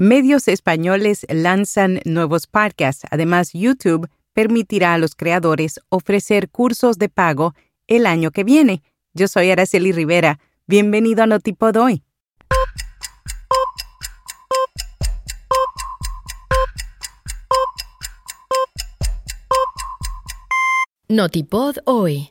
Medios españoles lanzan nuevos podcasts. Además, YouTube permitirá a los creadores ofrecer cursos de pago el año que viene. Yo soy Araceli Rivera. Bienvenido a Notipod hoy. Notipod hoy.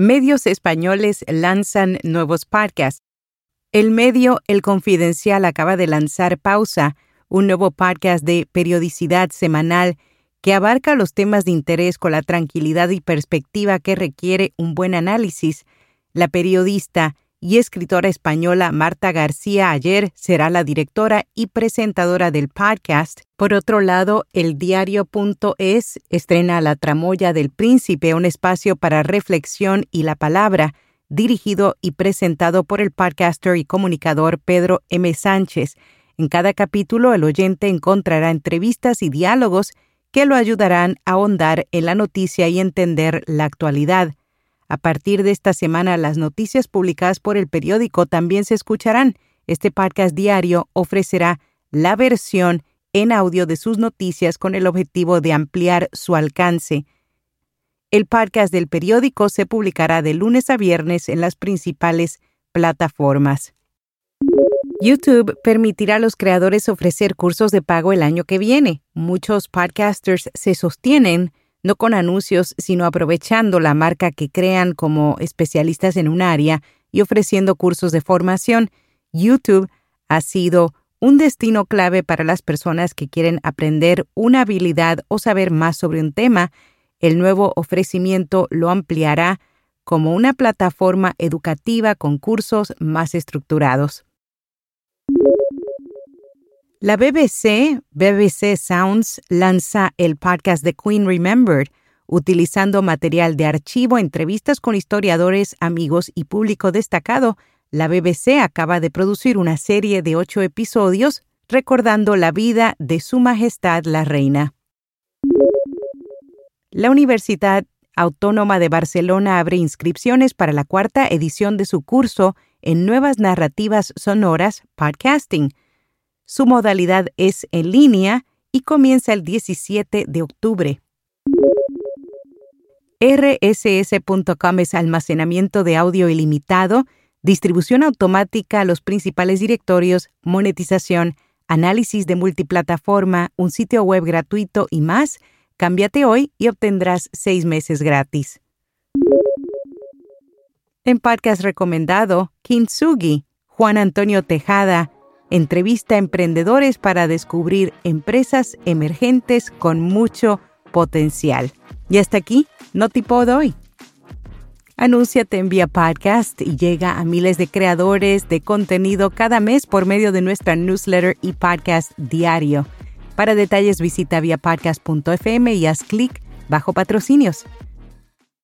Medios españoles lanzan nuevos podcasts. El medio El Confidencial acaba de lanzar Pausa, un nuevo podcast de periodicidad semanal que abarca los temas de interés con la tranquilidad y perspectiva que requiere un buen análisis. La periodista y escritora española Marta García ayer será la directora y presentadora del podcast. Por otro lado, el diario.es estrena La tramoya del príncipe, un espacio para reflexión y la palabra, dirigido y presentado por el podcaster y comunicador Pedro M. Sánchez. En cada capítulo el oyente encontrará entrevistas y diálogos que lo ayudarán a ahondar en la noticia y entender la actualidad. A partir de esta semana, las noticias publicadas por el periódico también se escucharán. Este podcast diario ofrecerá la versión en audio de sus noticias con el objetivo de ampliar su alcance. El podcast del periódico se publicará de lunes a viernes en las principales plataformas. YouTube permitirá a los creadores ofrecer cursos de pago el año que viene. Muchos podcasters se sostienen no con anuncios, sino aprovechando la marca que crean como especialistas en un área y ofreciendo cursos de formación. YouTube ha sido un destino clave para las personas que quieren aprender una habilidad o saber más sobre un tema. El nuevo ofrecimiento lo ampliará como una plataforma educativa con cursos más estructurados. La BBC, BBC Sounds, lanza el podcast The Queen Remembered, utilizando material de archivo, entrevistas con historiadores, amigos y público destacado. La BBC acaba de producir una serie de ocho episodios recordando la vida de Su Majestad la Reina. La Universidad Autónoma de Barcelona abre inscripciones para la cuarta edición de su curso en nuevas narrativas sonoras, podcasting. Su modalidad es en línea y comienza el 17 de octubre. RSS.com es almacenamiento de audio ilimitado, distribución automática a los principales directorios, monetización, análisis de multiplataforma, un sitio web gratuito y más. Cámbiate hoy y obtendrás seis meses gratis. En podcast recomendado, Kintsugi, Juan Antonio Tejada, entrevista a emprendedores para descubrir empresas emergentes con mucho potencial. Y hasta aquí, no tipo hoy. Anúnciate en vía podcast y llega a miles de creadores de contenido cada mes por medio de nuestra newsletter y podcast diario. Para detalles visita viapodcast.fm y haz clic bajo patrocinios.